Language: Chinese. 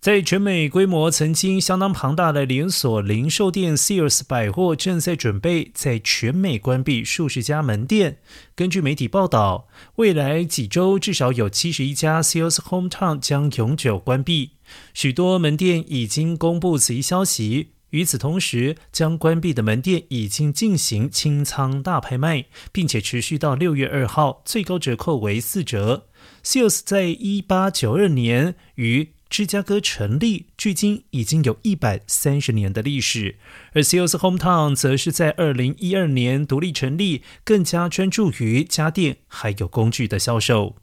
在全美规模曾经相当庞大的连锁零售店 Sears 百货正在准备在全美关闭数十家门店。根据媒体报道，未来几周至少有七十一家 Sears Hometown 将永久关闭。许多门店已经公布此一消息。与此同时，将关闭的门店已经进行清仓大拍卖，并且持续到六月二号，最高折扣为四折。Sears 在一八九二年于芝加哥成立，距今已经有一百三十年的历史，而 Sales Hometown 则是在二零一二年独立成立，更加专注于家电还有工具的销售。